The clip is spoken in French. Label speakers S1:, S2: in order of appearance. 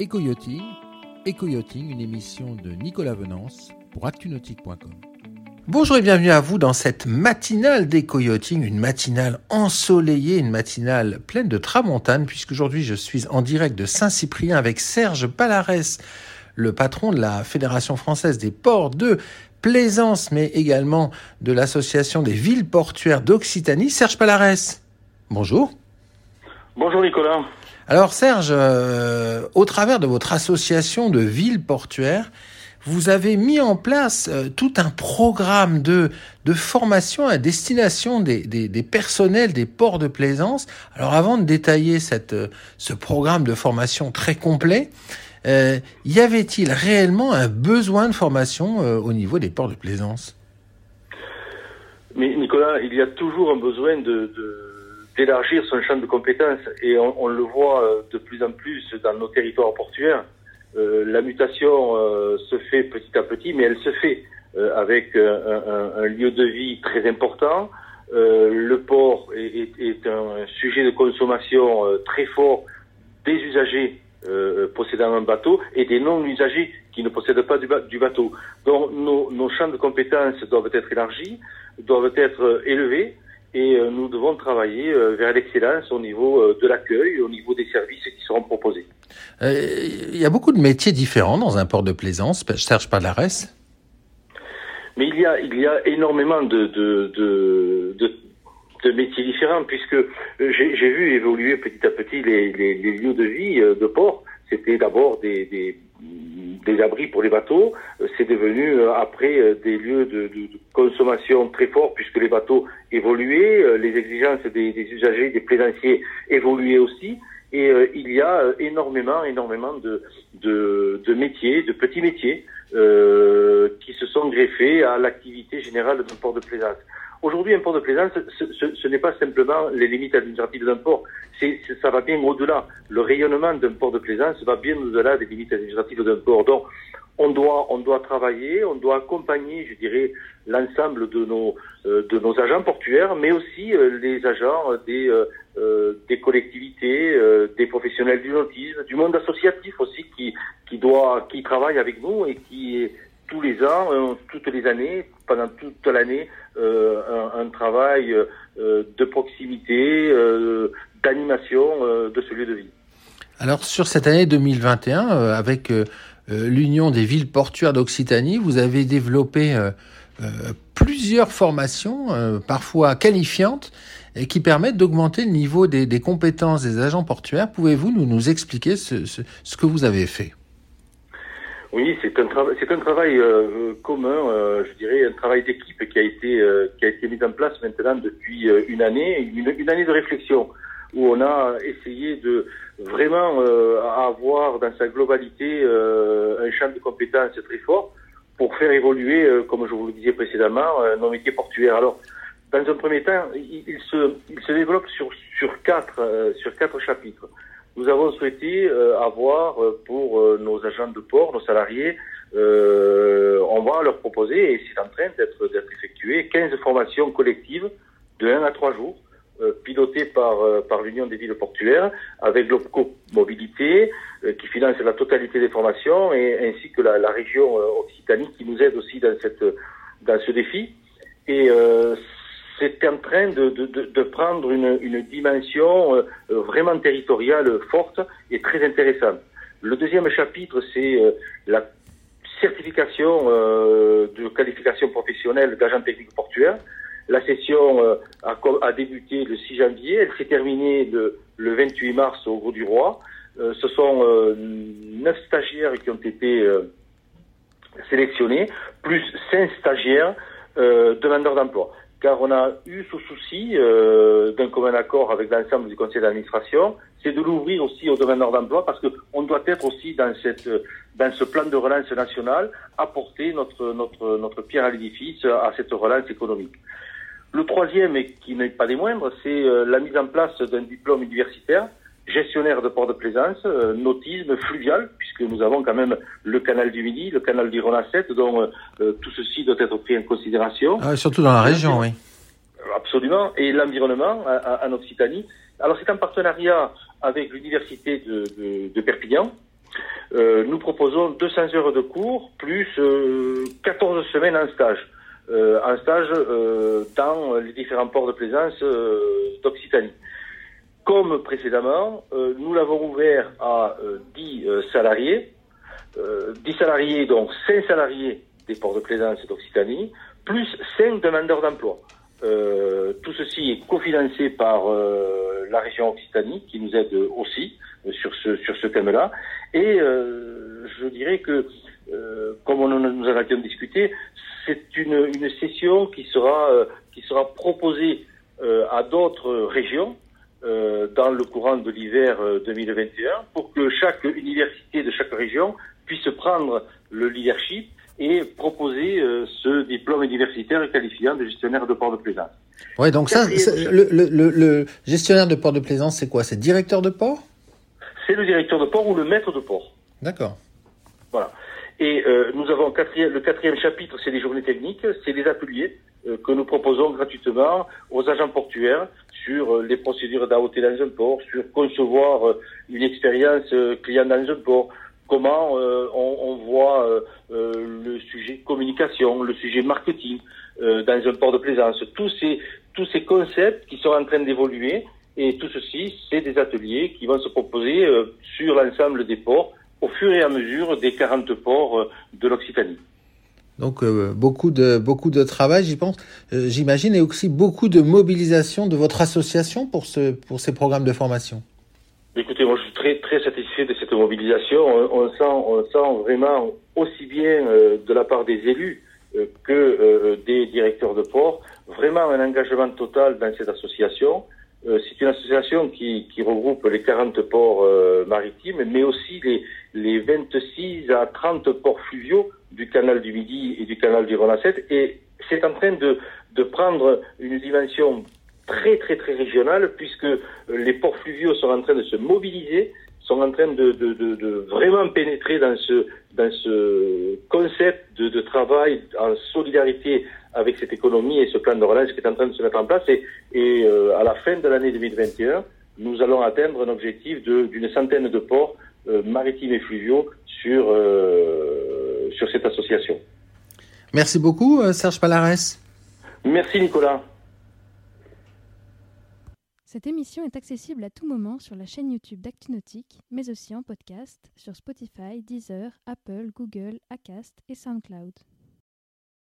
S1: Éco-yachting, Éco-yachting, une émission de Nicolas Venance pour actunautique.com. Bonjour et bienvenue à vous dans cette matinale d'éco-yachting, une matinale ensoleillée, une matinale pleine de tramontane, puisqu'aujourd'hui je suis en direct de Saint-Cyprien avec Serge Palarès, le patron de la Fédération française des ports de Plaisance, mais également de l'Association des villes portuaires d'Occitanie. Serge Palarès, bonjour.
S2: Bonjour Nicolas.
S1: Alors Serge, euh, au travers de votre association de villes portuaires, vous avez mis en place euh, tout un programme de, de formation à destination des, des, personnels des ports de plaisance. Alors avant de détailler cette, euh, ce programme de formation très complet, y avait-il réellement un besoin de formation au niveau des ports de plaisance?
S2: Mais Nicolas, il y a toujours un besoin de d'élargir son champ de compétences et on, on, le voit euh, de plus en plus dans nos territoires portuaires. Euh, la mutation euh, se fait petit à petit, mais elle se fait euh, avec un, un, un, lieu de vie très important. Euh, le port est, est, est, un sujet de consommation très fort des usagers possédant un bateau et des non-usagers qui ne possèdent pas du, du bateau. Donc nos, nos champs de compétences doivent être élargis, doivent être élevés et euh, nous devons travailler euh, vers l'excellence au niveau euh, de l'accueil, au niveau des services qui seront proposés.
S1: Il y a beaucoup de métiers différents dans un port de plaisance, Serge Palarès
S2: Mais il y a, il y a énormément de, de, de, de, de métiers différents, puisque j'ai vu évoluer petit à petit les, les, les lieux de vie de port. C'était d'abord des, des des abris pour les bateaux. Euh, c'est devenu euh, après euh, des lieux de, consommation très forts puisque les bateaux évoluaient, les exigences des, usagers, des plaisanciers évoluaient aussi. Et il y a énormément, énormément de, métiers, de petits métiers qui se sont greffés à l'activité générale d'un port de plaisance. Aujourd'hui, un port de plaisance, ce, n'est pas simplement les limites administratives d'un port, ça va bien au-delà. Le rayonnement d'un port de plaisance va bien au-delà des limites administratives d'un port. Donc, on doit, on doit travailler, on doit accompagner, je dirais, l'ensemble de nos, euh, de nos agents portuaires, mais aussi euh, les agents des, euh, des collectivités, des professionnels du nautisme, du monde associatif aussi, qui, qui doit, qui travaille avec nous et qui tous les ans, toutes les années, pendant toute l'année, euh, un, travail euh, de proximité, euh, d'animation de ce lieu de vie.
S1: Alors sur cette année 2021, avec l'Union des villes portuaires d'Occitanie, vous avez développé plusieurs formations, parfois qualifiantes, et qui permettent d'augmenter le niveau des, compétences des agents portuaires. Pouvez-vous nous, expliquer ce, ce que vous avez fait?
S2: Oui, c'est un c'est un travail euh, commun, euh, je dirais, un travail d'équipe qui a été euh, qui a été mis en place maintenant depuis euh, une année, une, année de réflexion où on a essayé de vraiment euh, avoir dans sa globalité un champ de compétences très fort pour faire évoluer, comme je vous le disais précédemment, nos métiers portuaires. Alors, dans un premier temps, il, il se il se développe sur sur quatre sur quatre chapitres nous avons souhaité euh, avoir euh, pour euh, nos agents de port, nos salariés, on va leur proposer, et c'est en train d'être effectué, 15 formations collectives de 1 à 3 jours, pilotées par, par l'Union des villes portuaires, avec l'OPCO Mobilité, qui finance la totalité des formations, et ainsi que la, région Occitanie, qui nous aide aussi dans, cette, dans ce défi. Et c'est en train de, prendre une, dimension euh, vraiment territoriale forte et très intéressante. Le deuxième chapitre, c'est euh, la certification euh, de qualification professionnelle d'agent technique portuaire. La session a, a, débuté le 6 janvier, elle s'est terminée le, le, 28 mars au Gros du Roi. ce sont neuf stagiaires qui ont été sélectionnés, plus cinq stagiaires demandeurs d'emploi car on a eu ce souci euh, d'un commun accord avec l'ensemble du conseil d'administration, c'est de l'ouvrir aussi au domaine d'emploi parce qu'on doit être aussi dans, cette, dans ce plan de relance national apporter notre, notre, notre pierre à l'édifice à cette relance économique. Le troisième, et qui n'est pas des moindres, c'est euh, la mise en place d'un diplôme universitaire gestionnaire de port de plaisance, euh, nautisme fluvial, puisque nous avons quand même le canal du Midi, le canal du Renacette, donc euh, tout ceci doit être pris en considération.
S1: Ah, surtout dans la région, oui.
S2: Absolument, et l'environnement en Occitanie. Alors c'est un partenariat avec l'université de, de, de, Perpignan, nous proposons 200 heures de cours plus 14 semaines en stage. en stage dans les différents ports de plaisance d'Occitanie. Comme précédemment, nous l'avons ouvert à 10 salariés, 10 salariés, donc 5 salariés des ports de plaisance d'Occitanie, plus 5 demandeurs d'emploi. Euh, tout ceci est cofinancé par euh, la région Occitanie qui nous aide aussi euh, sur ce sur ce thème-là. Et je dirais que, comme on nous en a bien discuté, c'est une, une session qui sera qui sera proposée à d'autres régions dans le courant de l'hiver 2021 pour que chaque université de chaque région puisse prendre le leadership et proposer euh, ce diplôme universitaire qualifiant de gestionnaire de port de plaisance.
S1: Oui, donc ça, le, le, le, gestionnaire de port de plaisance, c'est quoi? C'est directeur de port?
S2: C'est le directeur de port ou le maître de port.
S1: D'accord.
S2: Voilà. Et euh, nous avons quatrième, le quatrième chapitre, c'est les journées techniques, c'est des ateliers euh, que nous proposons gratuitement aux agents portuaires sur les procédures d'AOT dans un port, sur concevoir une expérience client dans un port, comment euh, on, voit euh, euh, le sujet communication, le sujet marketing dans un port de plaisance. Tous ces, tous ces concepts qui sont en train d'évoluer et tout ceci, c'est des ateliers qui vont se proposer sur l'ensemble des ports au fur et à mesure des 40 ports de l'Occitanie.
S1: Donc beaucoup de beaucoup de travail, j'y pense, j'imagine, et aussi beaucoup de mobilisation de votre association pour ce pour ces programmes de formation.
S2: Écoutez, moi je suis très très satisfait de cette mobilisation. On, sent, on sent vraiment aussi bien euh, de la part des élus euh, que euh, des directeurs de port vraiment un engagement total dans cette association. C'est une association qui, qui, regroupe les 40 ports maritimes, mais aussi les, les 26 à 30 ports fluviaux du canal du Midi et du canal du Renacette. Et c'est en train de, de prendre une dimension très très très régional puisque euh, les ports fluviaux sont en train de se mobiliser, sont en train de, de, de, de vraiment pénétrer dans ce, dans ce concept de, de, travail en solidarité avec cette économie et ce plan de relance qui est en train de se mettre en place. Et, et euh, à la fin de l'année 2021, nous allons atteindre un objectif d'une centaine de ports euh, maritimes et fluviaux sur, sur cette association.
S1: Merci beaucoup, Serge Palares.
S2: Merci, Nicolas.
S3: Cette émission est accessible à tout moment sur la chaîne YouTube d'ActuNautique, mais aussi en podcast sur Spotify, Deezer, Apple, Google, Acast et SoundCloud.